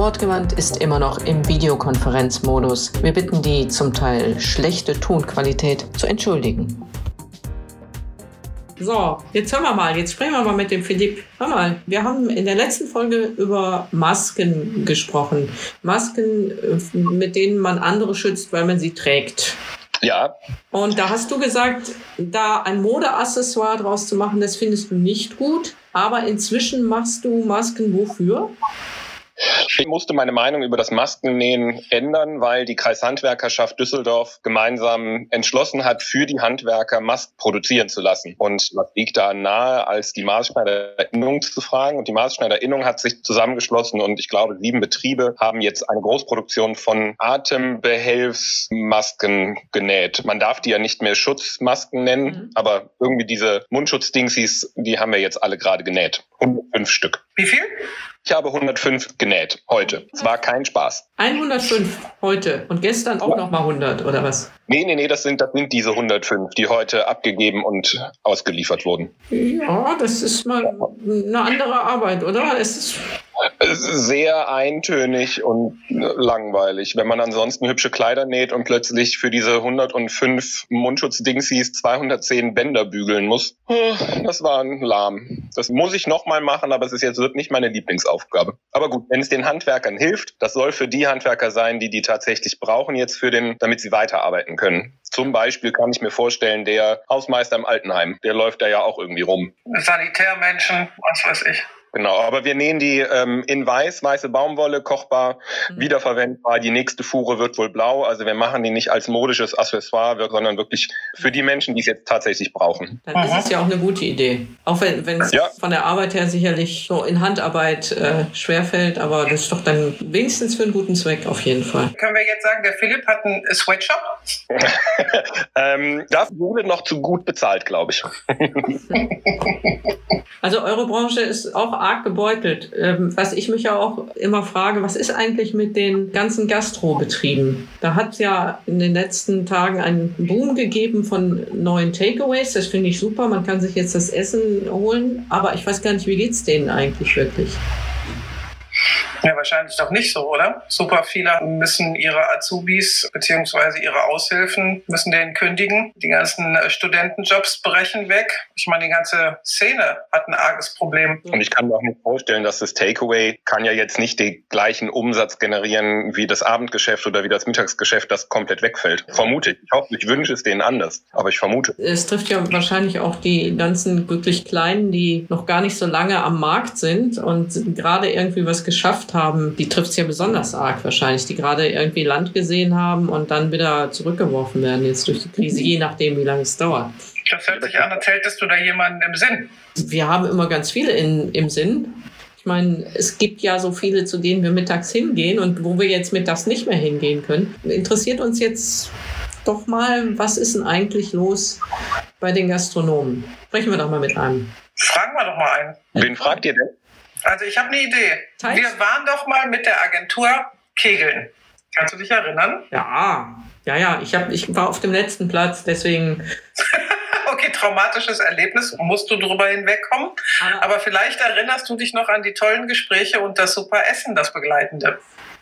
Wortgewandt ist immer noch im Videokonferenzmodus. Wir bitten die zum Teil schlechte Tonqualität zu entschuldigen. So, jetzt hören wir mal, jetzt sprechen wir mal mit dem Philipp. Hör mal, wir haben in der letzten Folge über Masken gesprochen. Masken, äh, mit denen man andere schützt, weil man sie trägt. Ja. Und da hast du gesagt, da ein Modeaccessoire draus zu machen, das findest du nicht gut. Aber inzwischen machst du Masken wofür? Ich musste meine Meinung über das Maskennähen ändern, weil die Kreishandwerkerschaft Düsseldorf gemeinsam entschlossen hat, für die Handwerker Masken produzieren zu lassen. Und was liegt da nahe, als die Maßschneiderinnung zu fragen? Und die Maßschneiderinnung hat sich zusammengeschlossen und ich glaube, sieben Betriebe haben jetzt eine Großproduktion von Atembehelfsmasken genäht. Man darf die ja nicht mehr Schutzmasken nennen, mhm. aber irgendwie diese Mundschutzdingsies, die haben wir jetzt alle gerade genäht. 105 Stück. Wie viel? Ich habe 105 genäht heute. Es war kein Spaß. 105 heute und gestern auch ja. noch mal 100 oder was? Nee, nee, nee, das sind, das sind diese 105, die heute abgegeben und ausgeliefert wurden. Ja, das ist mal eine andere Arbeit, oder? Es ist sehr eintönig und langweilig. Wenn man ansonsten hübsche Kleider näht und plötzlich für diese 105 Mundschutzdingsies 210 Bänder bügeln muss, oh, das war ein Lahm. Das muss ich nochmal machen, aber es ist jetzt wird nicht meine Lieblingsaufgabe. Aber gut, wenn es den Handwerkern hilft, das soll für die Handwerker sein, die die tatsächlich brauchen jetzt für den, damit sie weiterarbeiten können. Zum Beispiel kann ich mir vorstellen, der Hausmeister im Altenheim, der läuft da ja auch irgendwie rum. Sanitärmenschen, was weiß ich. Genau, aber wir nähen die ähm, in weiß, weiße Baumwolle, kochbar, mhm. wiederverwendbar. Die nächste Fuhre wird wohl blau. Also wir machen die nicht als modisches Accessoire, sondern wirklich für die Menschen, die es jetzt tatsächlich brauchen. Dann ist es ja auch eine gute Idee. Auch wenn, wenn es ja. von der Arbeit her sicherlich so in Handarbeit äh, schwerfällt, aber das ist doch dann wenigstens für einen guten Zweck auf jeden Fall. Können wir jetzt sagen, der Philipp hat einen Sweatshop? ähm, das wurde noch zu gut bezahlt, glaube ich. also eure Branche ist auch arg gebeutelt. Ähm, was ich mich ja auch immer frage, was ist eigentlich mit den ganzen Gastrobetrieben? Da hat es ja in den letzten Tagen einen Boom gegeben von neuen Takeaways. Das finde ich super. Man kann sich jetzt das Essen holen. Aber ich weiß gar nicht, wie geht es denen eigentlich wirklich? Ja, wahrscheinlich doch nicht so, oder? Super viele müssen ihre Azubis beziehungsweise ihre Aushilfen müssen denen kündigen. Die ganzen äh, Studentenjobs brechen weg. Ich meine, die ganze Szene hat ein arges Problem. Und ich kann mir auch nicht vorstellen, dass das Takeaway kann ja jetzt nicht den gleichen Umsatz generieren wie das Abendgeschäft oder wie das Mittagsgeschäft, das komplett wegfällt. Vermute ich. Ich hoffe, ich wünsche es denen anders, aber ich vermute. Es trifft ja wahrscheinlich auch die ganzen wirklich Kleinen, die noch gar nicht so lange am Markt sind und gerade irgendwie was geschafft haben, die trifft es ja besonders arg wahrscheinlich, die gerade irgendwie Land gesehen haben und dann wieder zurückgeworfen werden jetzt durch die Krise, je nachdem, wie lange es dauert. Das hört sich an, als hättest du da jemanden im Sinn. Wir haben immer ganz viele in, im Sinn. Ich meine, es gibt ja so viele, zu denen wir mittags hingehen und wo wir jetzt mittags nicht mehr hingehen können. Interessiert uns jetzt doch mal, was ist denn eigentlich los bei den Gastronomen? Sprechen wir doch mal mit einem. Fragen wir doch mal einen. Wen fragt ihr denn? Also ich habe eine Idee. Teils? Wir waren doch mal mit der Agentur Kegeln. Kannst du dich erinnern? Ja, ja, ja. Ich, hab, ich war auf dem letzten Platz, deswegen. okay, traumatisches Erlebnis, musst du drüber hinwegkommen. Aber, Aber vielleicht erinnerst du dich noch an die tollen Gespräche und das super Essen, das begleitende.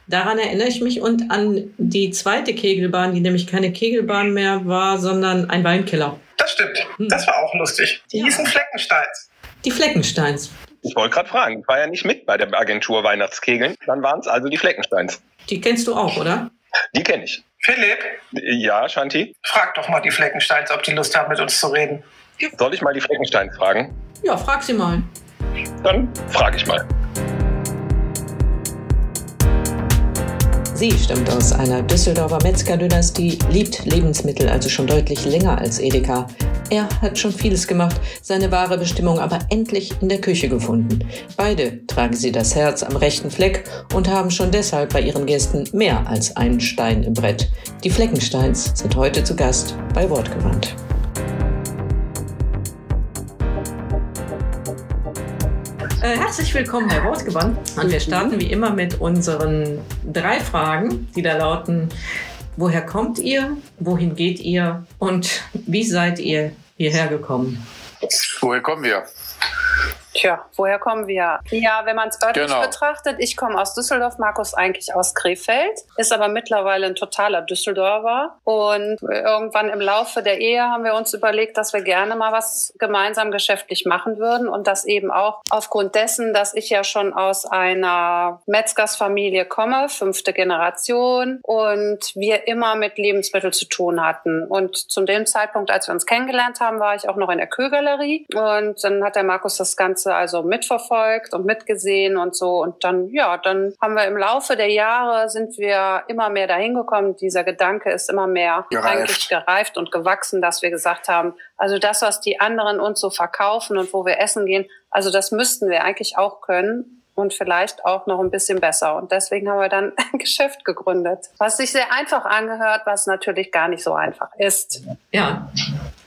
Daran erinnere ich mich und an die zweite Kegelbahn, die nämlich keine Kegelbahn mehr war, sondern ein Weinkeller. Das stimmt. Hm. Das war auch lustig. Die ja. hießen Fleckensteins. Die Fleckensteins. Ich wollte gerade fragen, ich war ja nicht mit bei der Agentur Weihnachtskegeln. Dann waren es also die Fleckensteins. Die kennst du auch, oder? Die kenne ich. Philipp? Ja, Shanti? Frag doch mal die Fleckensteins, ob die Lust haben, mit uns zu reden. Soll ich mal die Fleckensteins fragen? Ja, frag sie mal. Dann frage ich mal. Sie stammt aus einer Düsseldorfer Metzger-Dynastie, liebt Lebensmittel also schon deutlich länger als Edeka. Er hat schon vieles gemacht, seine wahre Bestimmung aber endlich in der Küche gefunden. Beide tragen sie das Herz am rechten Fleck und haben schon deshalb bei ihren Gästen mehr als einen Stein im Brett. Die Fleckensteins sind heute zu Gast bei Wortgewandt. Herzlich willkommen bei Wortgewandt. Und wir starten wie immer mit unseren drei Fragen, die da lauten, woher kommt ihr, wohin geht ihr und wie seid ihr hierher gekommen? Woher kommen wir? Tja, woher kommen wir? Ja, wenn man es örtlich genau. betrachtet, ich komme aus Düsseldorf, Markus eigentlich aus Krefeld, ist aber mittlerweile ein totaler Düsseldorfer. Und irgendwann im Laufe der Ehe haben wir uns überlegt, dass wir gerne mal was gemeinsam geschäftlich machen würden und das eben auch aufgrund dessen, dass ich ja schon aus einer Metzgersfamilie komme, fünfte Generation, und wir immer mit Lebensmitteln zu tun hatten. Und zu dem Zeitpunkt, als wir uns kennengelernt haben, war ich auch noch in der Kühlgalerie und dann hat der Markus das Ganze Ganze also mitverfolgt und mitgesehen und so. Und dann, ja, dann haben wir im Laufe der Jahre sind wir immer mehr dahin gekommen. Dieser Gedanke ist immer mehr gereift. eigentlich gereift und gewachsen, dass wir gesagt haben, also das, was die anderen uns so verkaufen und wo wir essen gehen, also das müssten wir eigentlich auch können und vielleicht auch noch ein bisschen besser. Und deswegen haben wir dann ein Geschäft gegründet, was sich sehr einfach angehört, was natürlich gar nicht so einfach ist. Ja.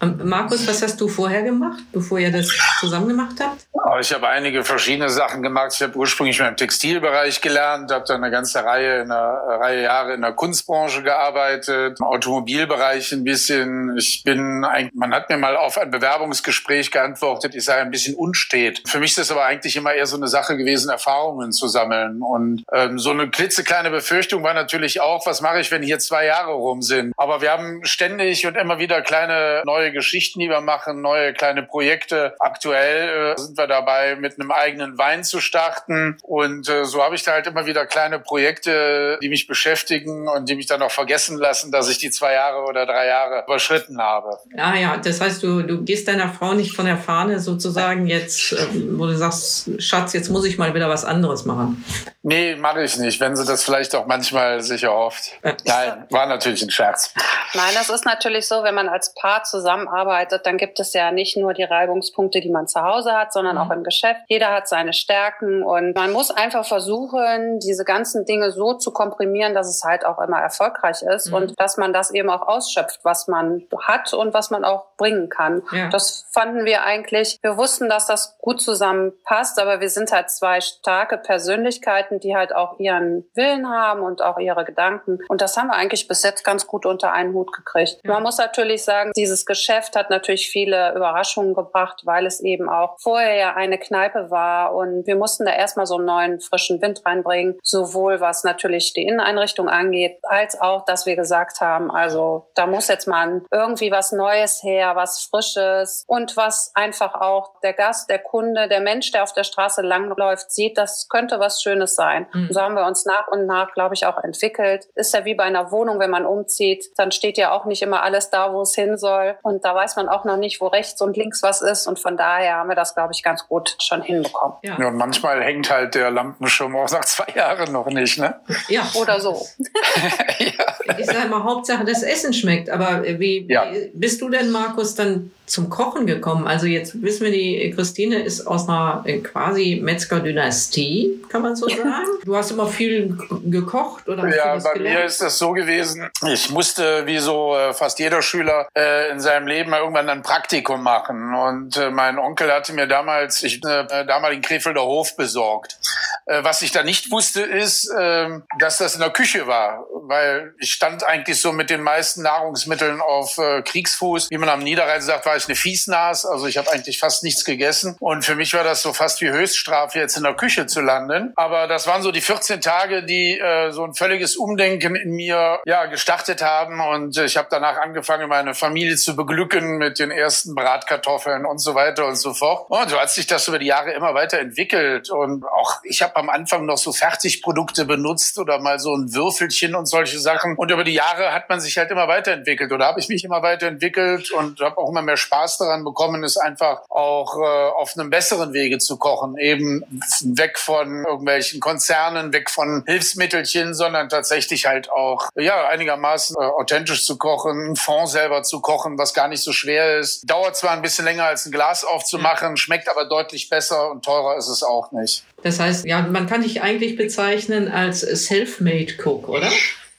Ähm, Markus, was hast du vorher gemacht, bevor ihr das zusammen gemacht habt? Ich habe einige verschiedene Sachen gemacht. Ich habe ursprünglich mal im Textilbereich gelernt, habe dann eine ganze Reihe, in einer Reihe Jahre in der Kunstbranche gearbeitet, im Automobilbereich ein bisschen. Ich bin, man hat mir mal auf ein Bewerbungsgespräch geantwortet, ich sei ein bisschen unstet. Für mich ist das aber eigentlich immer eher so eine Sache gewesen, Erfahrungen zu sammeln. Und ähm, so eine klitzekleine Befürchtung war natürlich auch, was mache ich, wenn hier zwei Jahre rum sind. Aber wir haben ständig und immer wieder kleine neue Geschichten, die wir machen, neue kleine Projekte. Aktuell äh, sind wir dabei, mit einem eigenen Wein zu starten. Und äh, so habe ich da halt immer wieder kleine Projekte, die mich beschäftigen und die mich dann auch vergessen lassen, dass ich die zwei Jahre oder drei Jahre überschritten habe. Ah ja, das heißt, du, du gehst deiner Frau nicht von der Fahne sozusagen jetzt, äh, wo du sagst, Schatz, jetzt muss ich mal wieder was anderes machen. Nee, mache ich nicht, wenn sie das vielleicht auch manchmal sich erhofft. Nein, war natürlich ein Scherz. Nein, das ist natürlich so, wenn man als Paar zusammenarbeitet, dann gibt es ja nicht nur die Reibungspunkte, die man zu Hause hat, sondern mhm. auch im Geschäft. Jeder hat seine Stärken und man muss einfach versuchen, diese ganzen Dinge so zu komprimieren, dass es halt auch immer erfolgreich ist mhm. und dass man das eben auch ausschöpft, was man hat und was man auch bringen kann. Ja. Das fanden wir eigentlich, wir wussten, dass das gut zusammenpasst, aber wir sind halt zwei starke Persönlichkeiten, die halt auch ihren Willen haben und auch ihre Gedanken. Und das haben wir eigentlich bis jetzt ganz gut unter einen Hut gekriegt. Ja. Man muss natürlich sagen, dieses Geschäft hat natürlich viele Überraschungen gebracht, weil es eben auch vorher ja eine Kneipe war und wir mussten da erstmal so einen neuen frischen Wind reinbringen, sowohl was natürlich die Inneneinrichtung angeht, als auch, dass wir gesagt haben, also da muss jetzt mal irgendwie was Neues her, was Frisches und was einfach auch der Gast, der Kunde, der Mensch, der auf der Straße langläuft, sieht, das könnte was Schönes sein. Mhm. So haben wir uns nach und nach, glaube ich, auch entwickelt. Ist ja wie bei einer Wohnung, wenn man umzieht, dann steht ja auch nicht immer alles da, wo es hin soll. Und da weiß man auch noch nicht, wo rechts und links was ist. Und von daher haben wir das, glaube ich, ganz gut schon hinbekommen. Ja. ja, und manchmal hängt halt der Lampenschirm auch nach zwei Jahren noch nicht, ne? Ja. Oder so. ja. Ich sage mal, Hauptsache das Essen schmeckt. Aber wie, ja. wie bist du denn, Markus, dann zum Kochen gekommen? Also jetzt wissen wir, die Christine ist aus einer äh, quasi Metzger-Dynastie, kann man so sagen. Du hast immer viel gekocht oder Ja, bei gelernt? mir ist das so gewesen. Ich musste, wie so äh, fast jeder Schüler, äh, in seinem Leben irgendwann ein Praktikum machen. Und mein Onkel hatte mir damals, ich äh, damaligen Krefelder Hof besorgt. was ich da nicht wusste, ist, ähm, dass das in der Küche war, weil ich stand eigentlich so mit den meisten Nahrungsmitteln auf Kriegsfuß. Wie man am Niederrhein sagt, war ich eine Fiesnas, also ich habe eigentlich fast nichts gegessen. Und für mich war das so fast wie Höchststrafe, jetzt in der Küche zu landen. Aber das waren so die 14 Tage, die äh, so ein völliges Umdenken in mir ja gestartet haben. Und ich habe danach angefangen, meine Familie zu beglücken mit den ersten Bratkartoffeln und so weiter und so fort. Und so hat sich das über die Jahre immer weiter entwickelt. Und auch ich habe am Anfang noch so Fertigprodukte benutzt oder mal so ein Würfelchen und solche Sachen. Und über die Jahre hat man sich halt immer weiterentwickelt oder habe ich mich immer weiterentwickelt und habe auch immer mehr Spaß daran bekommen, es einfach auch äh, auf einem besseren Wege zu kochen. Eben weg von irgendwelchen Konzernen, weg von Hilfsmittelchen, sondern tatsächlich halt auch ja einigermaßen äh, authentisch zu kochen, Fond selber zu kochen, was gar nicht so schwer ist. Dauert zwar ein bisschen länger als ein Glas aufzumachen, schmeckt aber deutlich besser und teurer ist es auch nicht. Das heißt, ja, man kann dich eigentlich bezeichnen als Self-Made Cook, oder?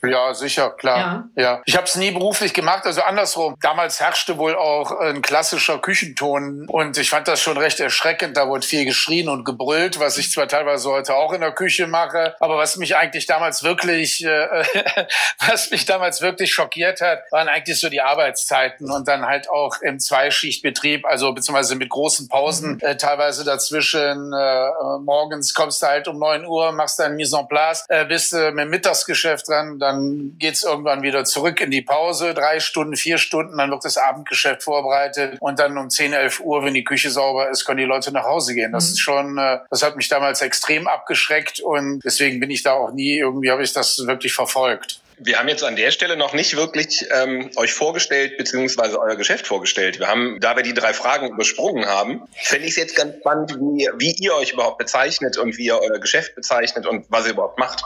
Ja, sicher, klar. Ja. ja. Ich habe es nie beruflich gemacht, also andersrum. Damals herrschte wohl auch ein klassischer Küchenton und ich fand das schon recht erschreckend. Da wurde viel geschrien und gebrüllt, was ich zwar teilweise heute auch in der Küche mache, aber was mich eigentlich damals wirklich, äh, was mich damals wirklich schockiert hat, waren eigentlich so die Arbeitszeiten und dann halt auch im Zweischichtbetrieb, also beziehungsweise mit großen Pausen mhm. äh, teilweise dazwischen. Äh, morgens kommst du halt um neun Uhr, machst dein Mise en place, äh, bist äh, mit dem Mittagsgeschäft dran, dann dann geht's irgendwann wieder zurück in die Pause, drei Stunden, vier Stunden, dann wird das Abendgeschäft vorbereitet und dann um 10, 11 Uhr, wenn die Küche sauber ist, können die Leute nach Hause gehen. Das mhm. ist schon, äh, das hat mich damals extrem abgeschreckt und deswegen bin ich da auch nie, irgendwie habe ich das wirklich verfolgt. Wir haben jetzt an der Stelle noch nicht wirklich ähm, euch vorgestellt, beziehungsweise euer Geschäft vorgestellt. Wir haben, da wir die drei Fragen übersprungen haben, fände ich es jetzt ganz spannend, wie, wie ihr euch überhaupt bezeichnet und wie ihr euer Geschäft bezeichnet und was ihr überhaupt macht.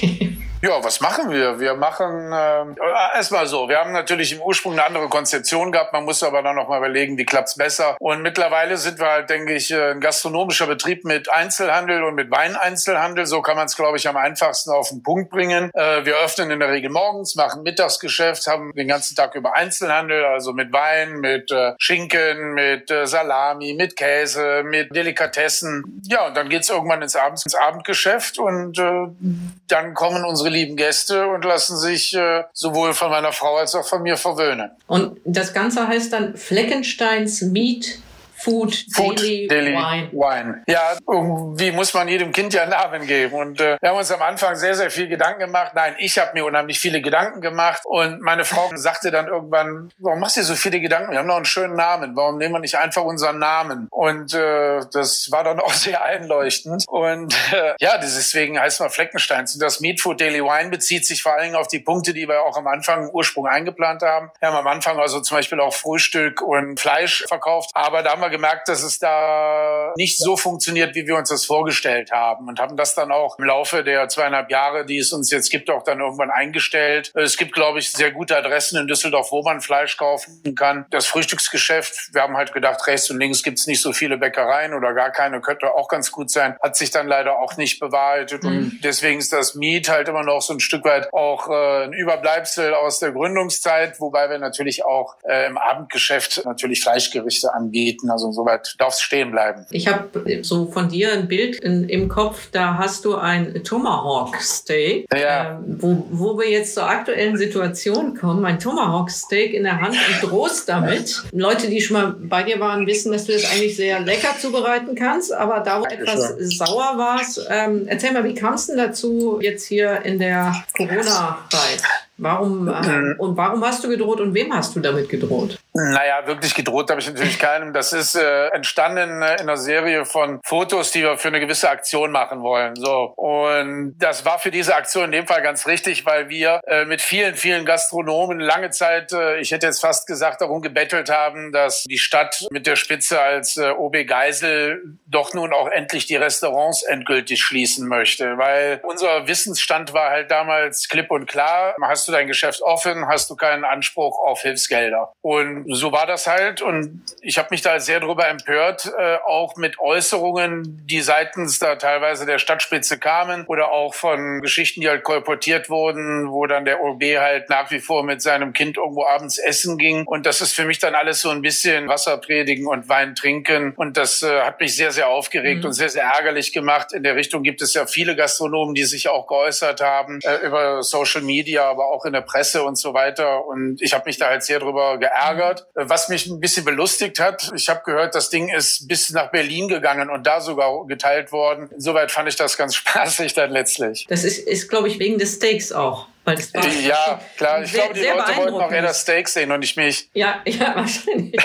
Ja, was machen wir? Wir machen äh, erstmal so. Wir haben natürlich im Ursprung eine andere Konzeption gehabt. Man muss aber dann noch mal überlegen, wie klappt's besser. Und mittlerweile sind wir halt, denke ich, äh, ein gastronomischer Betrieb mit Einzelhandel und mit Weineinzelhandel. So kann man es, glaube ich, am einfachsten auf den Punkt bringen. Äh, wir öffnen in der Regel morgens, machen Mittagsgeschäft, haben den ganzen Tag über Einzelhandel, also mit Wein, mit äh, Schinken, mit äh, Salami, mit Käse, mit Delikatessen. Ja, und dann geht's irgendwann ins, Abends, ins Abendgeschäft und äh, dann kommen unsere lieben Gäste und lassen sich äh, sowohl von meiner Frau als auch von mir verwöhnen. Und das Ganze heißt dann Fleckensteins Meat Food, Food Daily, Daily Wine. Wine. Ja, irgendwie muss man jedem Kind ja einen Namen geben. Und äh, wir haben uns am Anfang sehr, sehr viel Gedanken gemacht. Nein, ich habe mir unheimlich viele Gedanken gemacht. Und meine Frau sagte dann irgendwann, warum machst du so viele Gedanken? Wir haben noch einen schönen Namen. Warum nehmen wir nicht einfach unseren Namen? Und äh, das war dann auch sehr einleuchtend. Und äh, ja, deswegen heißt man Fleckensteins. Und das Meat Food Daily Wine bezieht sich vor allen Dingen auf die Punkte, die wir auch am Anfang im Ursprung eingeplant haben. Wir haben am Anfang also zum Beispiel auch Frühstück und Fleisch verkauft. Aber da haben wir gemerkt, dass es da nicht so funktioniert, wie wir uns das vorgestellt haben und haben das dann auch im Laufe der zweieinhalb Jahre, die es uns jetzt gibt, auch dann irgendwann eingestellt. Es gibt, glaube ich, sehr gute Adressen in Düsseldorf, wo man Fleisch kaufen kann. Das Frühstücksgeschäft, wir haben halt gedacht, rechts und links gibt es nicht so viele Bäckereien oder gar keine, könnte auch ganz gut sein, hat sich dann leider auch nicht bewahrheitet. Mhm. Und deswegen ist das Miet halt immer noch so ein Stück weit auch äh, ein Überbleibsel aus der Gründungszeit, wobei wir natürlich auch äh, im Abendgeschäft natürlich Fleischgerichte anbieten. Also soweit darf es stehen bleiben. Ich habe so von dir ein Bild in, im Kopf, da hast du ein Tomahawk Steak, ja. äh, wo, wo wir jetzt zur aktuellen Situation kommen. Ein Tomahawk Steak in der Hand und drohst damit. Leute, die schon mal bei dir waren, wissen, dass du das eigentlich sehr lecker zubereiten kannst, aber da wo etwas sauer warst, ähm, erzähl mal, wie kam es denn dazu jetzt hier in der Corona-Zeit? Warum, äh, und warum hast du gedroht und wem hast du damit gedroht? Naja, wirklich gedroht habe ich natürlich keinem. Das ist äh, entstanden äh, in einer Serie von Fotos, die wir für eine gewisse Aktion machen wollen. So und das war für diese Aktion in dem Fall ganz richtig, weil wir äh, mit vielen, vielen Gastronomen lange Zeit, äh, ich hätte jetzt fast gesagt, darum gebettelt haben, dass die Stadt mit der Spitze als äh, OB Geisel doch nun auch endlich die Restaurants endgültig schließen möchte, weil unser Wissensstand war halt damals klipp und klar. Hast du dein Geschäft offen, hast du keinen Anspruch auf Hilfsgelder und so war das halt. Und ich habe mich da sehr drüber empört, äh, auch mit Äußerungen, die seitens da teilweise der Stadtspitze kamen oder auch von Geschichten, die halt kolportiert wurden, wo dann der OB halt nach wie vor mit seinem Kind irgendwo abends essen ging. Und das ist für mich dann alles so ein bisschen Wasser predigen und Wein trinken. Und das äh, hat mich sehr, sehr aufgeregt mhm. und sehr, sehr ärgerlich gemacht. In der Richtung gibt es ja viele Gastronomen, die sich auch geäußert haben äh, über Social Media, aber auch in der Presse und so weiter. Und ich habe mich da halt sehr drüber geärgert gehört, was mich ein bisschen belustigt hat. Ich habe gehört, das Ding ist bis nach Berlin gegangen und da sogar geteilt worden. Insoweit fand ich das ganz spaßig dann letztlich. Das ist, ist glaube ich, wegen des Steaks auch. Ja, klar. Ich sehr, glaube, die Leute wollten auch eher das Steak sehen und nicht mich. Ja, ja, wahrscheinlich.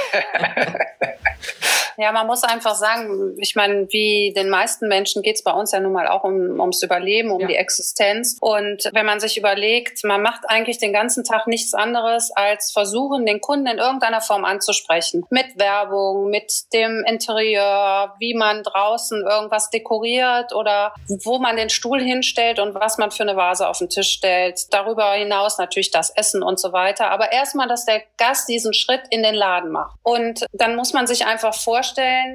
Ja, man muss einfach sagen, ich meine, wie den meisten Menschen geht es bei uns ja nun mal auch um, ums Überleben, um ja. die Existenz. Und wenn man sich überlegt, man macht eigentlich den ganzen Tag nichts anderes, als versuchen, den Kunden in irgendeiner Form anzusprechen. Mit Werbung, mit dem Interieur, wie man draußen irgendwas dekoriert oder wo man den Stuhl hinstellt und was man für eine Vase auf den Tisch stellt. Darüber hinaus natürlich das Essen und so weiter. Aber erstmal, dass der Gast diesen Schritt in den Laden macht. Und dann muss man sich einfach vorstellen,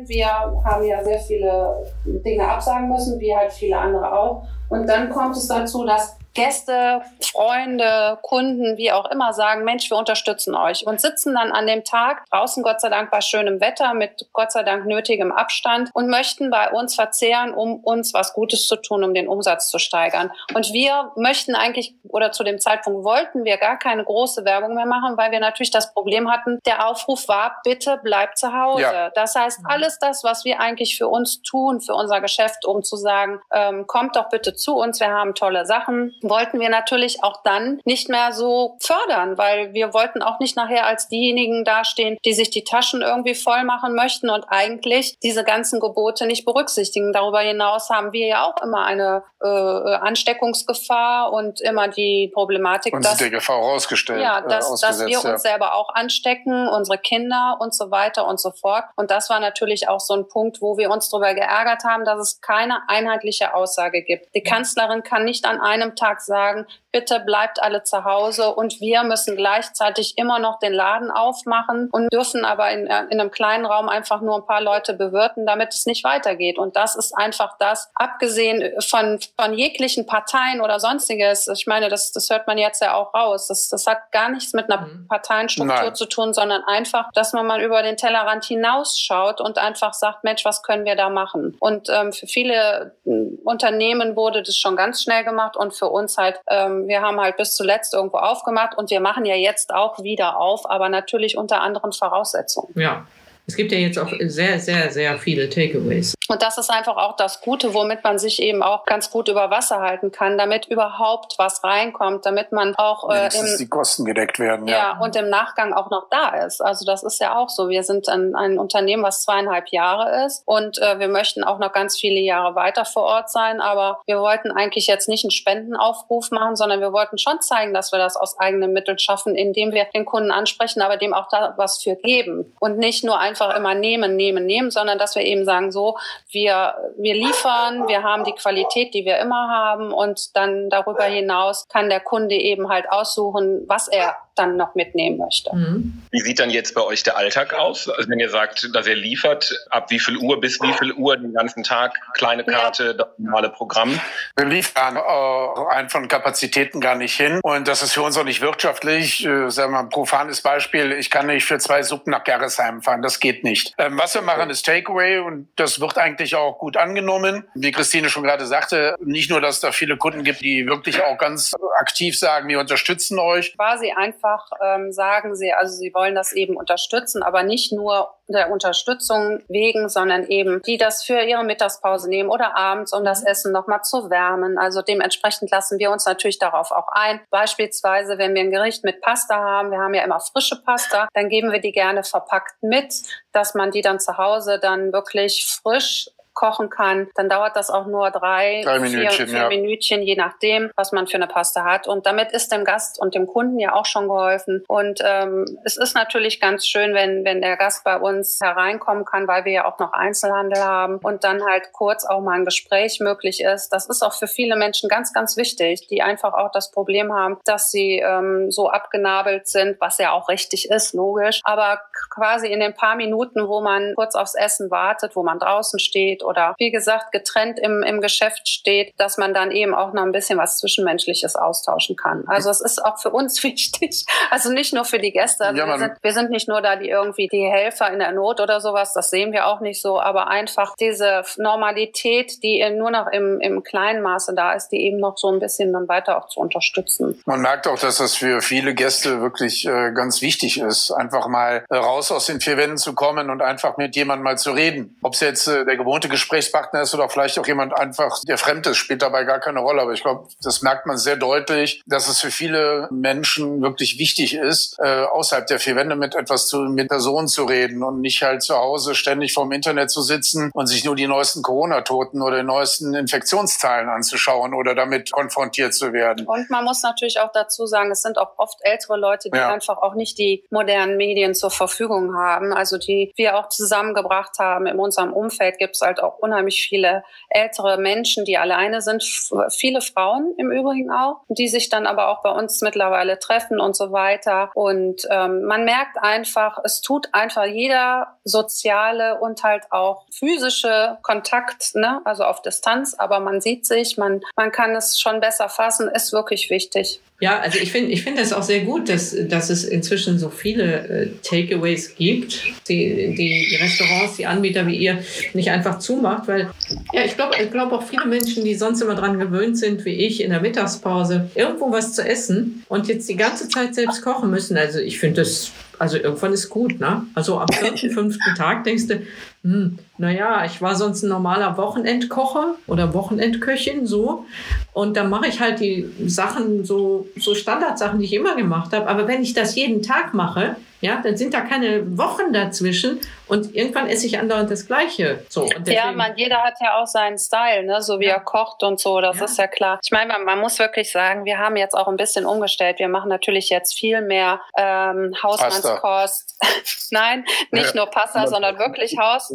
wir haben ja sehr viele Dinge absagen müssen, wie halt viele andere auch. Und dann kommt es dazu, dass Gäste, Freunde, Kunden, wie auch immer sagen, Mensch, wir unterstützen euch und sitzen dann an dem Tag draußen Gott sei Dank bei schönem Wetter mit Gott sei Dank nötigem Abstand und möchten bei uns verzehren, um uns was Gutes zu tun, um den Umsatz zu steigern. Und wir möchten eigentlich oder zu dem Zeitpunkt wollten wir gar keine große Werbung mehr machen, weil wir natürlich das Problem hatten, der Aufruf war, bitte bleibt zu Hause. Ja. Das heißt, alles das, was wir eigentlich für uns tun, für unser Geschäft, um zu sagen, ähm, kommt doch bitte zu uns, wir haben tolle Sachen, wollten wir natürlich auch dann nicht mehr so fördern, weil wir wollten auch nicht nachher als diejenigen dastehen, die sich die Taschen irgendwie voll machen möchten und eigentlich diese ganzen Gebote nicht berücksichtigen. Darüber hinaus haben wir ja auch immer eine äh, Ansteckungsgefahr und immer die Problematik, und dass, die Gefahr rausgestellt, ja, dass, äh, dass wir uns ja. selber auch anstecken, unsere Kinder und so weiter und so fort. Und das war natürlich auch so ein Punkt, wo wir uns darüber geärgert haben, dass es keine einheitliche Aussage gibt. Die Kanzlerin kann nicht an einem Tag Tag sagen, bitte bleibt alle zu Hause und wir müssen gleichzeitig immer noch den Laden aufmachen und dürfen aber in, äh, in einem kleinen Raum einfach nur ein paar Leute bewirten, damit es nicht weitergeht. Und das ist einfach das, abgesehen von, von jeglichen Parteien oder sonstiges. Ich meine, das, das hört man jetzt ja auch raus. Das, das hat gar nichts mit einer mhm. Parteienstruktur Nein. zu tun, sondern einfach, dass man mal über den Tellerrand hinausschaut und einfach sagt, Mensch, was können wir da machen? Und ähm, für viele Unternehmen wurde das schon ganz schnell gemacht und für uns halt ähm, wir haben halt bis zuletzt irgendwo aufgemacht und wir machen ja jetzt auch wieder auf, aber natürlich unter anderen Voraussetzungen. Ja. Es gibt ja jetzt auch sehr, sehr, sehr viele Takeaways. Und das ist einfach auch das Gute, womit man sich eben auch ganz gut über Wasser halten kann, damit überhaupt was reinkommt, damit man auch äh, im, die Kosten gedeckt werden. Ja. ja, und im Nachgang auch noch da ist. Also das ist ja auch so. Wir sind ein, ein Unternehmen, was zweieinhalb Jahre ist und äh, wir möchten auch noch ganz viele Jahre weiter vor Ort sein. Aber wir wollten eigentlich jetzt nicht einen Spendenaufruf machen, sondern wir wollten schon zeigen, dass wir das aus eigenen Mitteln schaffen, indem wir den Kunden ansprechen, aber dem auch da was für geben und nicht nur einfach immer nehmen, nehmen, nehmen, sondern dass wir eben sagen, so, wir, wir liefern, wir haben die Qualität, die wir immer haben und dann darüber hinaus kann der Kunde eben halt aussuchen, was er dann noch mitnehmen möchte. Mhm. Wie sieht dann jetzt bei euch der Alltag aus? Also wenn ihr sagt, dass ihr liefert, ab wie viel Uhr bis wie viel Uhr den ganzen Tag, kleine Karte, ja. das normale Programm? Wir liefern äh, ein von Kapazitäten gar nicht hin und das ist für uns auch nicht wirtschaftlich. Äh, sagen wir mal ein profanes Beispiel, ich kann nicht für zwei Suppen nach Gerresheim fahren, das geht nicht. Ähm, was wir machen ist Takeaway und das wird eigentlich auch gut angenommen. Wie Christine schon gerade sagte, nicht nur, dass da viele Kunden gibt, die wirklich auch ganz aktiv sagen, wir unterstützen euch. Quasi einfach einfach ähm, sagen sie, also sie wollen das eben unterstützen, aber nicht nur der Unterstützung wegen, sondern eben die das für ihre Mittagspause nehmen oder abends, um das Essen nochmal zu wärmen. Also dementsprechend lassen wir uns natürlich darauf auch ein. Beispielsweise, wenn wir ein Gericht mit Pasta haben, wir haben ja immer frische Pasta, dann geben wir die gerne verpackt mit, dass man die dann zu Hause dann wirklich frisch kochen kann, dann dauert das auch nur drei, drei Minütchen, vier, vier ja. Minütchen, je nachdem, was man für eine Paste hat. Und damit ist dem Gast und dem Kunden ja auch schon geholfen. Und ähm, es ist natürlich ganz schön, wenn, wenn der Gast bei uns hereinkommen kann, weil wir ja auch noch Einzelhandel haben und dann halt kurz auch mal ein Gespräch möglich ist. Das ist auch für viele Menschen ganz, ganz wichtig, die einfach auch das Problem haben, dass sie ähm, so abgenabelt sind, was ja auch richtig ist, logisch. Aber quasi in den paar Minuten, wo man kurz aufs Essen wartet, wo man draußen steht oder wie gesagt getrennt im, im Geschäft steht, dass man dann eben auch noch ein bisschen was Zwischenmenschliches austauschen kann. Also es ist auch für uns wichtig, also nicht nur für die Gäste. Also ja, wir, sind, wir sind nicht nur da die irgendwie die Helfer in der Not oder sowas, das sehen wir auch nicht so, aber einfach diese Normalität, die nur noch im, im kleinen Maße da ist, die eben noch so ein bisschen dann weiter auch zu unterstützen. Man merkt auch, dass das für viele Gäste wirklich äh, ganz wichtig ist, einfach mal äh, raus aus den vier Wänden zu kommen und einfach mit jemandem mal zu reden. Ob es jetzt äh, der gewohnte Gesprächspartner ist oder vielleicht auch jemand einfach, der fremd ist, spielt dabei gar keine Rolle. Aber ich glaube, das merkt man sehr deutlich, dass es für viele Menschen wirklich wichtig ist, äh, außerhalb der vier Wände mit etwas zu, mit Personen zu reden und nicht halt zu Hause ständig vorm Internet zu sitzen und sich nur die neuesten Corona-Toten oder die neuesten Infektionszahlen anzuschauen oder damit konfrontiert zu werden. Und man muss natürlich auch dazu sagen, es sind auch oft ältere Leute, die ja. einfach auch nicht die modernen Medien zur Verfügung haben, also die wir auch zusammengebracht haben. In unserem Umfeld gibt es halt auch unheimlich viele ältere Menschen, die alleine sind, viele Frauen im Übrigen auch, die sich dann aber auch bei uns mittlerweile treffen und so weiter. Und ähm, man merkt einfach, es tut einfach jeder soziale und halt auch physische Kontakt, ne? also auf Distanz, aber man sieht sich, man, man kann es schon besser fassen, ist wirklich wichtig. Ja, also ich finde ich finde es auch sehr gut, dass, dass es inzwischen so viele äh, Takeaways gibt, die, die Restaurants, die Anbieter wie ihr nicht einfach zumacht, weil ja, ich glaube ich glaub auch viele Menschen, die sonst immer dran gewöhnt sind, wie ich, in der Mittagspause irgendwo was zu essen und jetzt die ganze Zeit selbst kochen müssen. Also ich finde das, also irgendwann ist gut, ne? Also am vierten, fünften Tag denkst du, hm, naja, ich war sonst ein normaler Wochenendkocher oder Wochenendköchin, so. Und dann mache ich halt die Sachen, so, so Standardsachen, die ich immer gemacht habe. Aber wenn ich das jeden Tag mache, ja, dann sind da keine Wochen dazwischen und irgendwann esse ich andauernd das Gleiche. So, ja, man, jeder hat ja auch seinen Style, ne? so wie ja. er kocht und so, das ja. ist ja klar. Ich meine, man, man, muss wirklich sagen, wir haben jetzt auch ein bisschen umgestellt. Wir machen natürlich jetzt viel mehr ähm, Hausmannskost. Nein, nicht ja. nur Pasta, sondern wirklich Haus,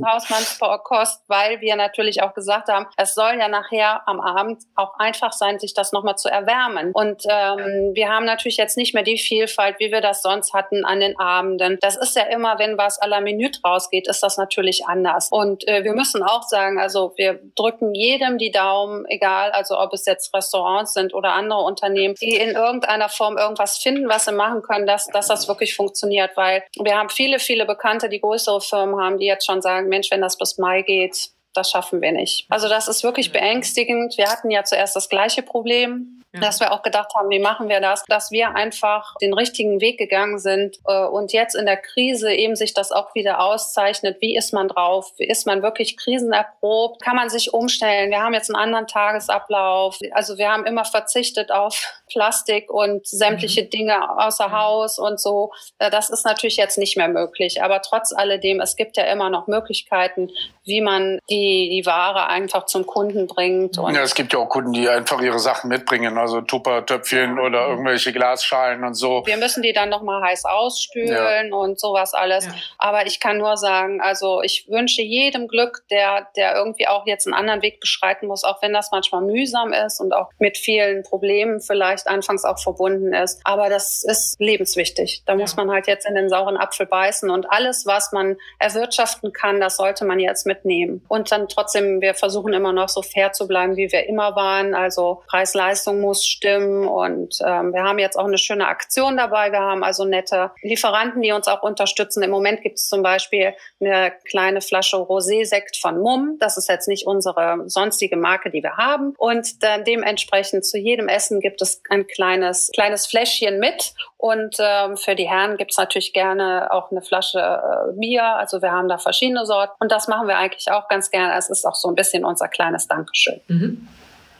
Hausmannskost, weil wir natürlich auch gesagt haben, es soll ja nachher am Abend auch einfach sein, sich das nochmal zu erwärmen. Und ähm, wir haben natürlich jetzt nicht mehr die Vielfalt, wie wir das sonst hatten an den Abend Abenden. Das ist ja immer, wenn was à la Minute rausgeht, ist das natürlich anders. Und äh, wir müssen auch sagen, also wir drücken jedem die Daumen, egal, also ob es jetzt Restaurants sind oder andere Unternehmen, die in irgendeiner Form irgendwas finden, was sie machen können, dass, dass das wirklich funktioniert. Weil wir haben viele, viele Bekannte, die größere Firmen haben, die jetzt schon sagen, Mensch, wenn das bis Mai geht, das schaffen wir nicht. Also das ist wirklich beängstigend. Wir hatten ja zuerst das gleiche Problem dass wir auch gedacht haben, wie machen wir das, dass wir einfach den richtigen Weg gegangen sind äh, und jetzt in der Krise eben sich das auch wieder auszeichnet. Wie ist man drauf? Wie ist man wirklich krisenerprobt? Kann man sich umstellen? Wir haben jetzt einen anderen Tagesablauf. Also wir haben immer verzichtet auf Plastik und sämtliche mhm. Dinge außer Haus und so. Äh, das ist natürlich jetzt nicht mehr möglich. Aber trotz alledem, es gibt ja immer noch Möglichkeiten, wie man die, die Ware einfach zum Kunden bringt. ja, es gibt ja auch Kunden, die einfach ihre Sachen mitbringen also Tuppertöpfchen oder irgendwelche Glasschalen und so. Wir müssen die dann nochmal heiß ausspülen ja. und sowas alles. Ja. Aber ich kann nur sagen, also ich wünsche jedem Glück, der, der irgendwie auch jetzt einen anderen Weg beschreiten muss, auch wenn das manchmal mühsam ist und auch mit vielen Problemen vielleicht anfangs auch verbunden ist. Aber das ist lebenswichtig. Da ja. muss man halt jetzt in den sauren Apfel beißen und alles, was man erwirtschaften kann, das sollte man jetzt mitnehmen. Und dann trotzdem, wir versuchen immer noch so fair zu bleiben, wie wir immer waren. Also Preis-Leistung muss muss stimmen. Und ähm, wir haben jetzt auch eine schöne Aktion dabei. Wir haben also nette Lieferanten, die uns auch unterstützen. Im Moment gibt es zum Beispiel eine kleine Flasche Rosé-Sekt von Mumm. Das ist jetzt nicht unsere sonstige Marke, die wir haben. Und dann dementsprechend zu jedem Essen gibt es ein kleines, kleines Fläschchen mit. Und ähm, für die Herren gibt es natürlich gerne auch eine Flasche äh, Bier. Also wir haben da verschiedene Sorten. Und das machen wir eigentlich auch ganz gerne. Es ist auch so ein bisschen unser kleines Dankeschön. Mhm.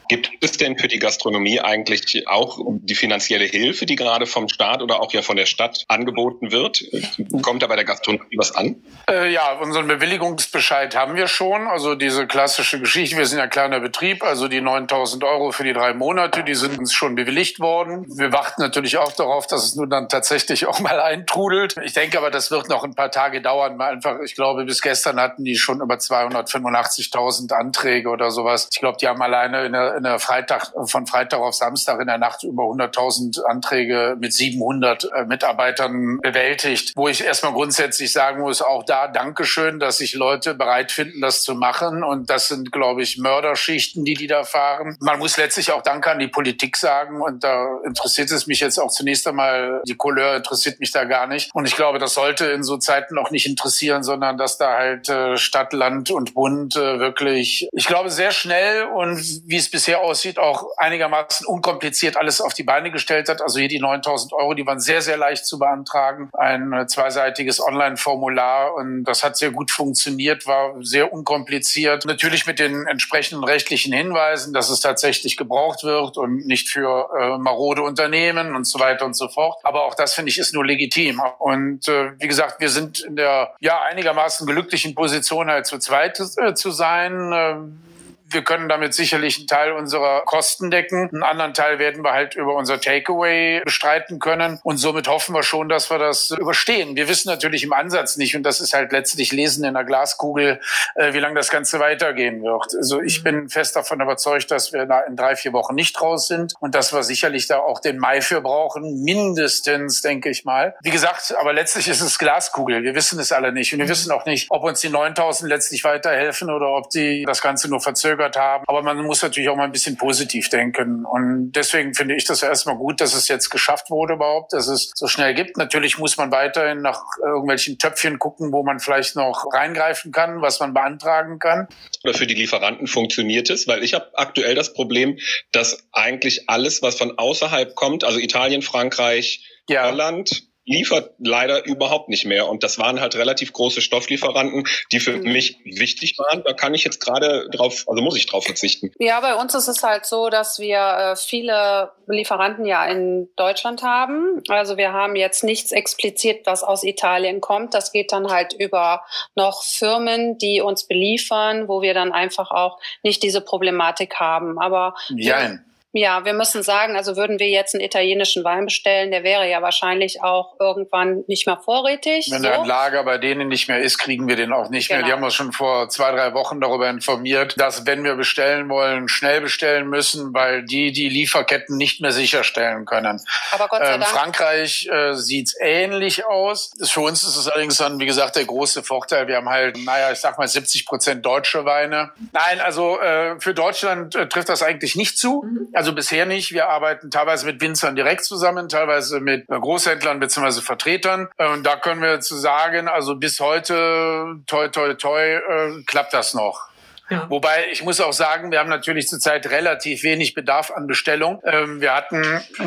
Gibt es denn für die Gastronomie eigentlich auch die finanzielle Hilfe, die gerade vom Staat oder auch ja von der Stadt angeboten wird? Kommt da bei der Gastronomie was an? Äh, ja, unseren Bewilligungsbescheid haben wir schon. Also diese klassische Geschichte, wir sind ja kleiner Betrieb, also die 9000 Euro für die drei Monate, die sind uns schon bewilligt worden. Wir warten natürlich auch darauf, dass es nun dann tatsächlich auch mal eintrudelt. Ich denke aber, das wird noch ein paar Tage dauern. Einfach, ich glaube, bis gestern hatten die schon über 285.000 Anträge oder sowas. Ich glaube, die haben alleine in der in der Freitag, von Freitag auf Samstag in der Nacht über 100.000 Anträge mit 700 äh, Mitarbeitern bewältigt, wo ich erstmal grundsätzlich sagen muss, auch da Dankeschön, dass sich Leute bereit finden, das zu machen. Und das sind, glaube ich, Mörderschichten, die die da fahren. Man muss letztlich auch Danke an die Politik sagen. Und da interessiert es mich jetzt auch zunächst einmal, die Couleur interessiert mich da gar nicht. Und ich glaube, das sollte in so Zeiten auch nicht interessieren, sondern dass da halt äh, Stadt, Land und Bund äh, wirklich, ich glaube, sehr schnell und wie es bis bisher aussieht, auch einigermaßen unkompliziert alles auf die Beine gestellt hat. Also hier die 9000 Euro, die waren sehr, sehr leicht zu beantragen. Ein äh, zweiseitiges Online-Formular und das hat sehr gut funktioniert, war sehr unkompliziert. Natürlich mit den entsprechenden rechtlichen Hinweisen, dass es tatsächlich gebraucht wird und nicht für äh, marode Unternehmen und so weiter und so fort. Aber auch das finde ich ist nur legitim. Und äh, wie gesagt, wir sind in der ja einigermaßen glücklichen Position, halt zu zweit äh, zu sein. Wir können damit sicherlich einen Teil unserer Kosten decken. Einen anderen Teil werden wir halt über unser Takeaway bestreiten können. Und somit hoffen wir schon, dass wir das überstehen. Wir wissen natürlich im Ansatz nicht, und das ist halt letztlich Lesen in der Glaskugel, äh, wie lange das Ganze weitergehen wird. Also ich bin fest davon überzeugt, dass wir da in drei, vier Wochen nicht raus sind und dass wir sicherlich da auch den Mai für brauchen. Mindestens, denke ich mal. Wie gesagt, aber letztlich ist es Glaskugel. Wir wissen es alle nicht. Und wir wissen auch nicht, ob uns die 9000 letztlich weiterhelfen oder ob die das Ganze nur verzögern verzögert haben. Aber man muss natürlich auch mal ein bisschen positiv denken. Und deswegen finde ich das erstmal gut, dass es jetzt geschafft wurde überhaupt, dass es so schnell gibt. Natürlich muss man weiterhin nach irgendwelchen Töpfchen gucken, wo man vielleicht noch reingreifen kann, was man beantragen kann. Oder für die Lieferanten funktioniert es, weil ich habe aktuell das Problem, dass eigentlich alles, was von außerhalb kommt, also Italien, Frankreich, ja. Holland, liefert leider überhaupt nicht mehr. Und das waren halt relativ große Stofflieferanten, die für mhm. mich wichtig waren. Da kann ich jetzt gerade drauf, also muss ich drauf verzichten. Ja, bei uns ist es halt so, dass wir äh, viele Lieferanten ja in Deutschland haben. Also wir haben jetzt nichts explizit, was aus Italien kommt. Das geht dann halt über noch Firmen, die uns beliefern, wo wir dann einfach auch nicht diese Problematik haben. Aber ja. Ja, wir müssen sagen, also würden wir jetzt einen italienischen Wein bestellen, der wäre ja wahrscheinlich auch irgendwann nicht mehr vorrätig. Wenn so. der im Lager bei denen nicht mehr ist, kriegen wir den auch nicht genau. mehr. Die genau. haben uns schon vor zwei, drei Wochen darüber informiert, dass wenn wir bestellen wollen, schnell bestellen müssen, weil die die Lieferketten nicht mehr sicherstellen können. Aber Gott sei ähm, Dank. Frankreich äh, sieht ähnlich aus. Für uns ist es allerdings dann, wie gesagt, der große Vorteil. Wir haben halt, naja, ich sag mal 70 Prozent deutsche Weine. Nein, also äh, für Deutschland äh, trifft das eigentlich nicht zu. Mhm. Also also bisher nicht. Wir arbeiten teilweise mit Winzern direkt zusammen, teilweise mit Großhändlern bzw. Vertretern. Äh, und da können wir zu sagen, also bis heute, toi, toi, toi, äh, klappt das noch. Ja. Wobei ich muss auch sagen, wir haben natürlich zurzeit relativ wenig Bedarf an Bestellung. Ähm, wir hatten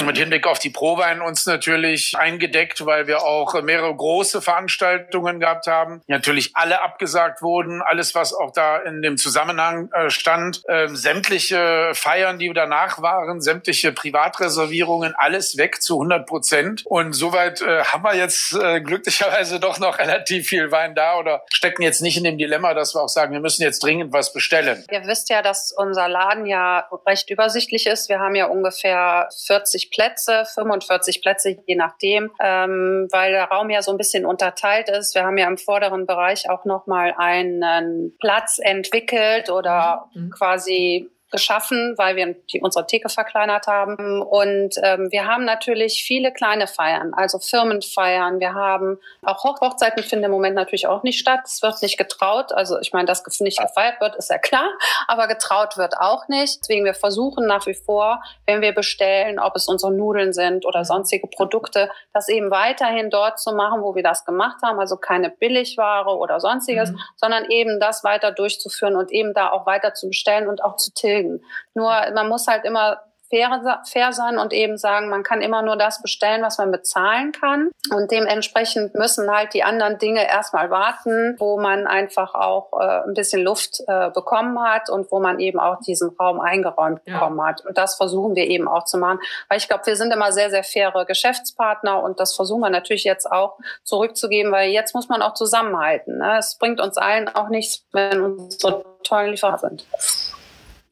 mit Hinblick auf die Prowein uns natürlich eingedeckt, weil wir auch mehrere große Veranstaltungen gehabt haben, die natürlich alle abgesagt wurden. Alles, was auch da in dem Zusammenhang äh, stand, ähm, sämtliche Feiern, die danach waren, sämtliche Privatreservierungen, alles weg zu 100 Prozent. Und soweit äh, haben wir jetzt äh, glücklicherweise doch noch relativ viel Wein da oder stecken jetzt nicht in dem Dilemma, dass wir auch sagen, wir müssen jetzt dringend was bestellen. Ihr wisst ja, dass unser Laden ja recht übersichtlich ist. Wir haben ja ungefähr 40 Plätze, 45 Plätze, je nachdem, ähm, weil der Raum ja so ein bisschen unterteilt ist. Wir haben ja im vorderen Bereich auch nochmal einen Platz entwickelt oder mhm. quasi geschaffen, weil wir die, unsere Theke verkleinert haben. Und ähm, wir haben natürlich viele kleine Feiern, also Firmenfeiern. Wir haben auch Hochzeiten finden im Moment natürlich auch nicht statt. Es wird nicht getraut. Also ich meine, dass nicht gefeiert wird, ist ja klar, aber getraut wird auch nicht. Deswegen wir versuchen nach wie vor, wenn wir bestellen, ob es unsere Nudeln sind oder sonstige Produkte, das eben weiterhin dort zu machen, wo wir das gemacht haben. Also keine Billigware oder sonstiges, mhm. sondern eben das weiter durchzuführen und eben da auch weiter zu bestellen und auch zu tilgen tilgen. Nur man muss halt immer fair, fair sein und eben sagen, man kann immer nur das bestellen, was man bezahlen kann. Und dementsprechend müssen halt die anderen Dinge erstmal warten, wo man einfach auch äh, ein bisschen Luft äh, bekommen hat und wo man eben auch diesen Raum eingeräumt ja. bekommen hat. Und das versuchen wir eben auch zu machen. Weil ich glaube, wir sind immer sehr, sehr faire Geschäftspartner und das versuchen wir natürlich jetzt auch zurückzugeben, weil jetzt muss man auch zusammenhalten. Ne? Es bringt uns allen auch nichts, wenn unsere tollen Lieferer sind.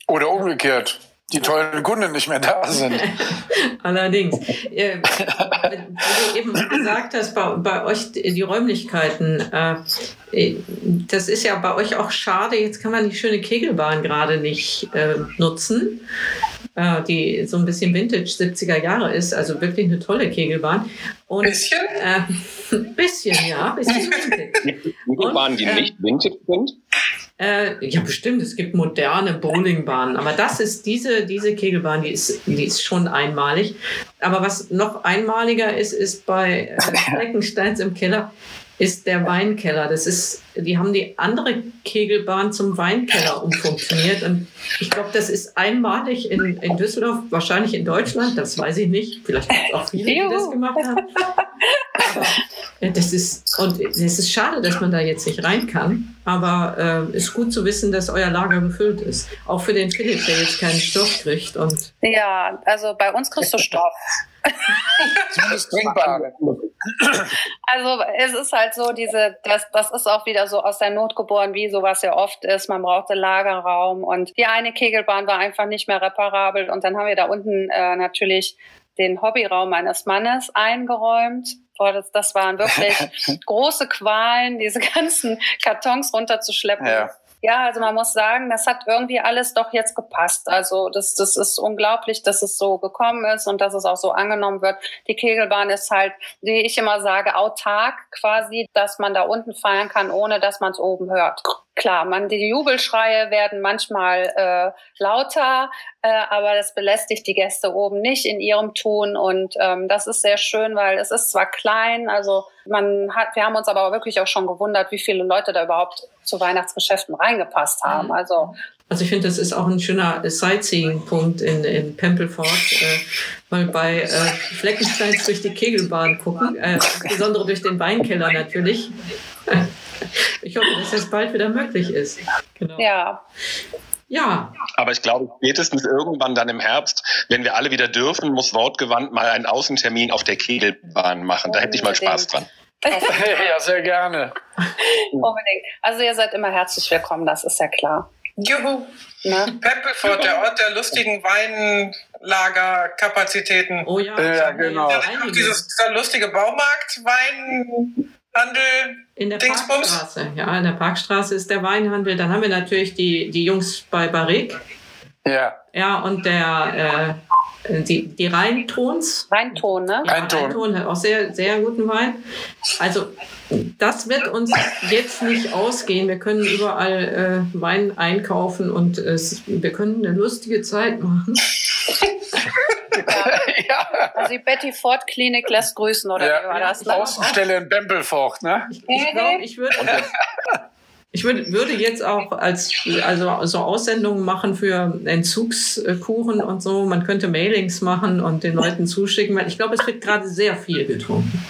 Oder umgekehrt die tollen Kunden nicht mehr da sind. Allerdings. Äh, wie du eben gesagt hast, bei, bei euch die Räumlichkeiten, äh, das ist ja bei euch auch schade. Jetzt kann man die schöne Kegelbahn gerade nicht äh, nutzen, äh, die so ein bisschen Vintage 70er Jahre ist. Also wirklich eine tolle Kegelbahn. Und, bisschen? Äh, bisschen, ja. Bisschen Kegelbahnen, die äh, nicht Vintage sind? Äh, ja, bestimmt. Es gibt moderne Bowlingbahnen. Aber das ist diese, diese Kegelbahn, die ist, die ist schon einmalig. Aber was noch einmaliger ist, ist bei äh, Fleckensteins im Keller. ist der Weinkeller. Das ist, die haben die andere Kegelbahn zum Weinkeller umfunktioniert. Und ich glaube, das ist einmalig in, in Düsseldorf, wahrscheinlich in Deutschland, das weiß ich nicht. Vielleicht gibt es auch viele, die das gemacht haben. Aber das ist, und es ist schade, dass man da jetzt nicht rein kann. Aber äh, ist gut zu wissen, dass euer Lager gefüllt ist. Auch für den Philipp, der jetzt keinen Stoff kriegt. Und ja, also bei uns kriegst du Stoff. Zumindest trinkbar. Also es ist halt so, diese, das, das ist auch wieder so aus der Not geboren, wie sowas ja oft ist. Man brauchte Lagerraum und die eine Kegelbahn war einfach nicht mehr reparabel. Und dann haben wir da unten äh, natürlich den Hobbyraum meines Mannes eingeräumt. Boah, das, das waren wirklich große Qualen, diese ganzen Kartons runterzuschleppen. Ja. Ja, also man muss sagen, das hat irgendwie alles doch jetzt gepasst. Also das, das ist unglaublich, dass es so gekommen ist und dass es auch so angenommen wird. Die Kegelbahn ist halt, wie ich immer sage, autark quasi, dass man da unten feiern kann, ohne dass man es oben hört klar, man, die Jubelschreie werden manchmal äh, lauter, äh, aber das belästigt die Gäste oben nicht in ihrem Tun und ähm, das ist sehr schön, weil es ist zwar klein, also man hat, wir haben uns aber wirklich auch schon gewundert, wie viele Leute da überhaupt zu Weihnachtsgeschäften reingepasst haben. Also also ich finde, das ist auch ein schöner Sightseeing-Punkt in, in Pempelfort, äh, weil bei äh, Fleckensteins durch die Kegelbahn gucken, äh, insbesondere durch den Weinkeller natürlich. ich hoffe, dass das bald wieder möglich ist. Genau. Ja. Ja. Aber ich glaube, spätestens irgendwann dann im Herbst, wenn wir alle wieder dürfen, muss Wortgewandt mal einen Außentermin auf der Kegelbahn machen. Da hätte ich mal Spaß dran. ja, sehr gerne. Unbedingt. Also ihr seid immer herzlich willkommen, das ist ja klar. Juhu. Na? Pempelfurt, der Ort der lustigen Weinlagerkapazitäten. Oh ja, ja genau. Ja, dieses, dieser lustige Baumarkt, Weinhandel. In der Dingsbums. Parkstraße, ja, in der Parkstraße ist der Weinhandel. Dann haben wir natürlich die, die Jungs bei Barrique. Ja. Ja, und der, äh, die, die Rheintons. Rheinton, ne? Ja, Rheinton. Rheinton hat auch sehr, sehr guten Wein. Also, das wird uns jetzt nicht ausgehen. Wir können überall äh, Wein einkaufen und es, wir können eine lustige Zeit machen. ja. Also die Betty Ford Klinik lässt grüßen, oder ja. wie war das? Ne? Außenstelle in Bempelfort, ne? Ich, ich glaube, ich würde... Ich würde, würde jetzt auch als also so Aussendungen machen für Entzugskuchen und so. Man könnte Mailings machen und den Leuten zuschicken, weil ich glaube, es wird gerade sehr viel getrunken.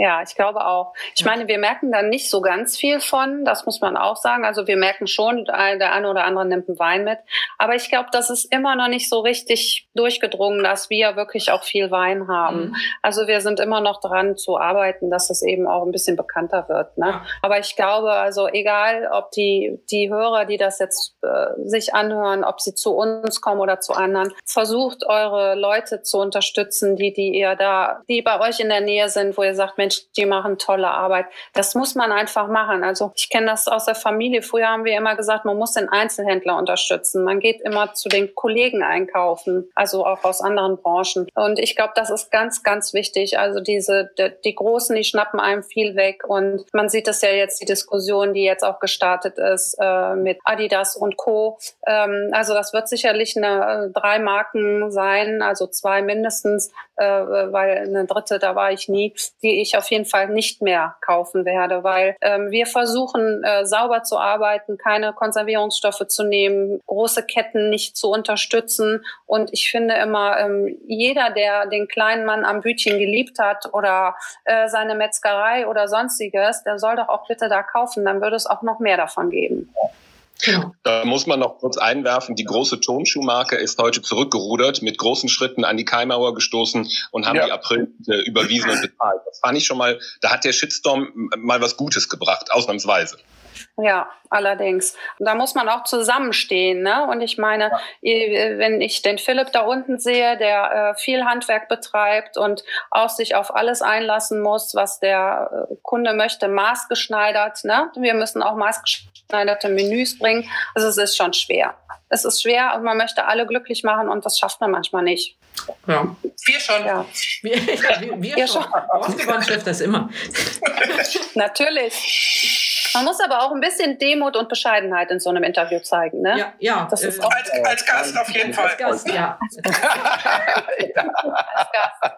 Ja, ich glaube auch. Ich meine, wir merken da nicht so ganz viel von, das muss man auch sagen. Also wir merken schon, der eine oder andere nimmt einen Wein mit. Aber ich glaube, das ist immer noch nicht so richtig durchgedrungen, dass wir wirklich auch viel Wein haben. Mhm. Also wir sind immer noch dran zu arbeiten, dass es eben auch ein bisschen bekannter wird. Ne? Aber ich glaube, also egal, ob die, die Hörer, die das jetzt äh, sich anhören, ob sie zu uns kommen oder zu anderen, versucht eure Leute zu unterstützen, die, die ihr da, die bei euch in der Nähe sind, wo ihr sagt, Mensch, Mensch, die machen tolle Arbeit. Das muss man einfach machen. Also ich kenne das aus der Familie. Früher haben wir immer gesagt, man muss den Einzelhändler unterstützen. Man geht immer zu den Kollegen einkaufen, also auch aus anderen Branchen. Und ich glaube, das ist ganz, ganz wichtig. Also diese, die, die Großen, die schnappen einem viel weg. Und man sieht das ja jetzt, die Diskussion, die jetzt auch gestartet ist äh, mit Adidas und Co. Ähm, also das wird sicherlich eine äh, drei Marken sein, also zwei mindestens, äh, weil eine dritte, da war ich nie, die ich auf jeden Fall nicht mehr kaufen werde, weil ähm, wir versuchen äh, sauber zu arbeiten, keine Konservierungsstoffe zu nehmen, große Ketten nicht zu unterstützen. Und ich finde immer, ähm, jeder, der den kleinen Mann am Bütchen geliebt hat oder äh, seine Metzgerei oder sonstiges, der soll doch auch bitte da kaufen, dann würde es auch noch mehr davon geben. Genau. Da muss man noch kurz einwerfen, die große Tonschuhmarke ist heute zurückgerudert, mit großen Schritten an die Keimauer gestoßen und haben ja. die April äh, überwiesen und bezahlt. Das fand ich schon mal, da hat der Shitstorm mal was Gutes gebracht, ausnahmsweise. Ja, allerdings. Und da muss man auch zusammenstehen. Ne? Und ich meine, ja. wenn ich den Philipp da unten sehe, der äh, viel Handwerk betreibt und auch sich auf alles einlassen muss, was der äh, Kunde möchte, maßgeschneidert. Ne? Wir müssen auch maßgeschneiderte Menüs bringen. Also es ist schon schwer. Es ist schwer und man möchte alle glücklich machen und das schafft man manchmal nicht. Ja. Wir schon. Ja. Wir, wir, wir, wir schon. schon. schafft das immer. Natürlich. Man muss aber auch ein bisschen Demut und Bescheidenheit in so einem Interview zeigen, ne? Ja, ja. Das ist äh, auch als, als Gast auf jeden Fall. Als Gast, ja. als Gast.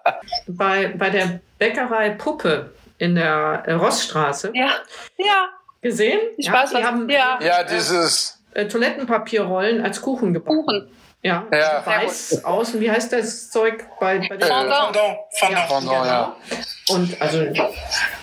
Bei, bei der Bäckerei Puppe in der äh, Rossstraße. Ja, ja. Gesehen? Ich ja, weiß, die was- haben ja. Ja, dieses. äh, Toilettenpapierrollen als Kuchen gebacken. Kuchen. Ja, Ja. also weiß außen. Wie heißt das Zeug bei, bei den Fondant. Fondant, Fondant. Fondant, ja. Und also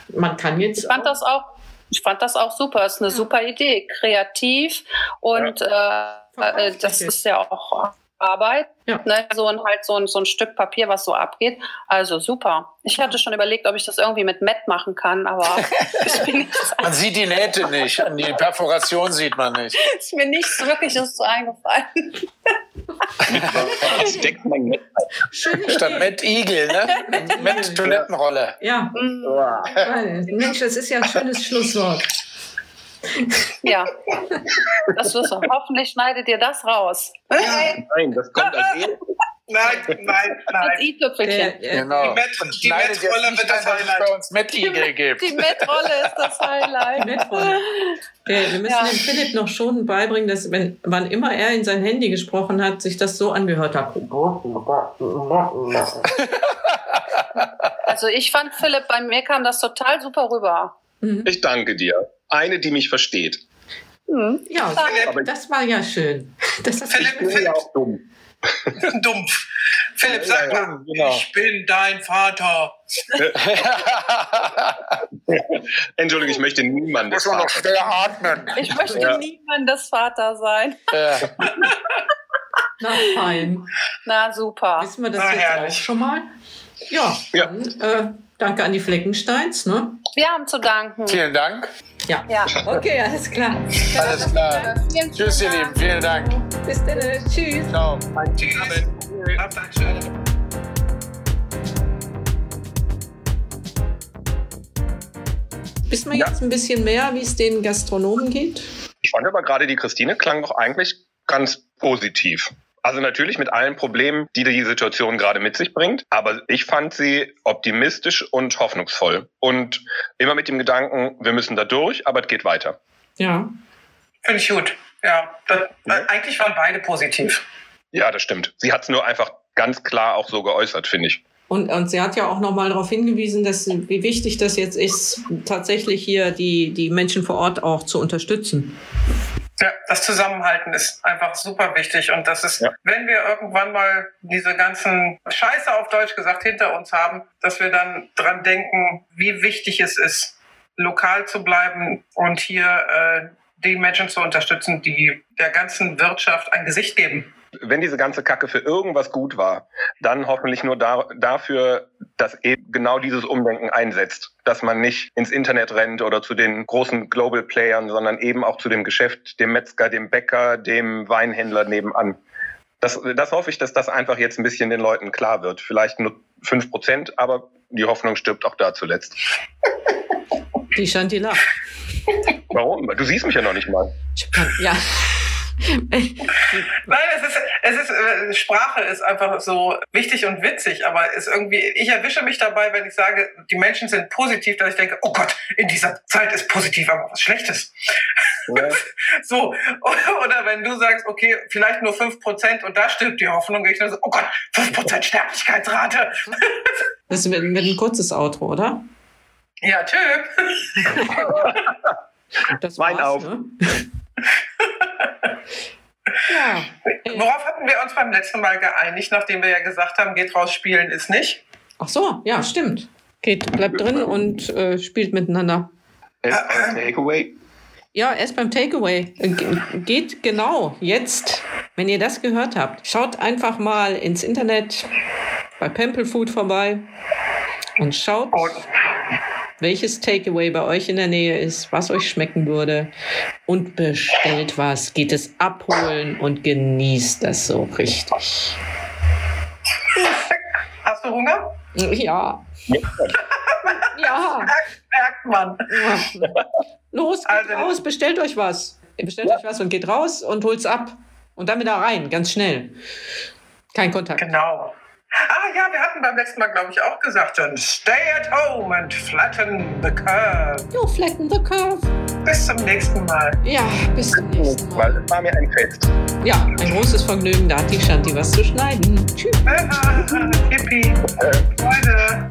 man kann jetzt Ich fand das auch, ich fand das auch super. Es ist eine super Idee, kreativ und äh, äh, das ist ja auch Arbeit. Ja. Ne? So ein halt so ein, so ein Stück Papier, was so abgeht. Also super. Ich hatte schon überlegt, ob ich das irgendwie mit Matt machen kann, aber ich bin nicht, Man sieht die Nähte nicht, die Perforation sieht man nicht. ist mir nichts Wirkliches so eingefallen. Man Statt Matt Igel, ne? Matt Toilettenrolle. Ja, weil, Mensch, das ist ja ein schönes Schlusswort. Ja, das wirst du. Hoffentlich schneidet ihr das raus. Nein, das kommt als eh. Nein, nein, nein. i-Tüpfelchen. Der, äh, Genau. Die Met- die nicht wird das Highlight. bei uns Matt Igel gibt. Die Mettrolle ist das Highlight. Der, wir müssen Ja. dem Philipp noch schon beibringen, dass wenn, wann immer er in sein Handy gesprochen hat, sich das so angehört hat. Also ich fand Philipp, bei mir kam das total super rüber. Mhm. Ich danke dir. Eine, die mich versteht. Hm. Ja, Aber das war ja schön. Das hast Philipp, ich bin ja auch dumm. dumpf. Philipp, sag Ja, mal, genau. ich bin dein Vater. Entschuldigung, ich möchte niemandes Muss man noch Vater. schwer atmen. Ich möchte Ja. niemandes Vater sein. Ja. Na fein. Na super. Wissen wir das Na, jetzt herrlich. auch schon mal? Ja, Ja. dann äh, danke an die Fleckensteins. Ne? Wir haben zu danken. Vielen Dank. Ja. Ja. Okay, alles klar. Alles klar. Vielen, Tschüss, ihr Lieben. Vielen Dank. Bis dann. Tschüss. Ciao. Tschüss. Schönen Wissen wir Ja. jetzt ein bisschen mehr, wie es den Gastronomen geht? Ich fand aber gerade die Christine klang doch eigentlich ganz positiv. Also natürlich mit allen Problemen, die die Situation gerade mit sich bringt. Aber ich fand sie optimistisch und hoffnungsvoll. Und immer mit dem Gedanken, wir müssen da durch, aber es geht weiter. Ja. Finde ich gut. Ja, das, Ja. äh, eigentlich waren beide positiv. Ja, das stimmt. Sie hat es nur einfach ganz klar auch so geäußert, finde ich. Und, und sie hat ja auch nochmal darauf hingewiesen, dass wie wichtig das jetzt ist, tatsächlich hier die, die Menschen vor Ort auch zu unterstützen. Ja, das Zusammenhalten ist einfach super wichtig und das ist, Ja. wenn wir irgendwann mal diese ganzen Scheiße auf Deutsch gesagt hinter uns haben, dass wir dann dran denken, wie wichtig es ist, lokal zu bleiben und hier äh, die Menschen zu unterstützen, die der ganzen Wirtschaft ein Gesicht geben. Wenn diese ganze Kacke für irgendwas gut war, dann hoffentlich nur da, dafür, dass eben genau dieses Umdenken einsetzt. Dass man nicht ins Internet rennt oder zu den großen Global Playern, sondern eben auch zu dem Geschäft, dem Metzger, dem Bäcker, dem Weinhändler nebenan. Das, das hoffe ich, dass das einfach jetzt ein bisschen den Leuten klar wird. Vielleicht nur fünf Prozent, aber die Hoffnung stirbt auch da zuletzt. Die Shanti lacht. Warum? Du siehst mich ja noch nicht mal. Ja. Nein, es ist, es ist, äh, Sprache ist einfach so wichtig und witzig, aber ist irgendwie, ich erwische mich dabei, wenn ich sage, die Menschen sind positiv, dass ich denke, oh Gott, in dieser Zeit ist positiv aber was Schlechtes. Ja. So, oder wenn du sagst, okay, vielleicht nur 5% und da stirbt die Hoffnung, ich dann so, oh Gott, 5% Sterblichkeitsrate. Das wird, wird ein kurzes Outro, oder? Ja, tschö. Das Wein war's, auf. Ne? ja. Äh, Worauf hatten wir uns beim letzten Mal geeinigt, nachdem wir ja gesagt haben, geht raus spielen ist nicht? Ach so, ja, stimmt. Geht, bleibt drin und äh, spielt miteinander. As a takeaway. Ja, erst beim Takeaway. Ge- Geht genau jetzt, wenn ihr das gehört habt. Schaut einfach mal ins Internet bei Pample Food vorbei und schaut, Und welches Takeaway bei euch in der Nähe ist, was euch schmecken würde und bestellt was. Geht es abholen und genießt das so richtig. hast du Hunger? Ja. Ja. Merkt man. Los, geht Also- raus, bestellt euch was. Ihr bestellt euch was und geht raus und holt's ab. Und dann wieder rein, ganz schnell. Kein Kontakt. Genau. Ah ja, wir hatten beim letzten Mal, glaube ich, auch gesagt, dann stay at home and flatten the curve. You flatten the curve. Bis zum nächsten Mal. Ja, bis zum nächsten Weil Mal. es war mir ein Fest. Ja, ein großes Vergnügen, da hat die Shanti was zu schneiden. Tschüss. Hippie. Freude.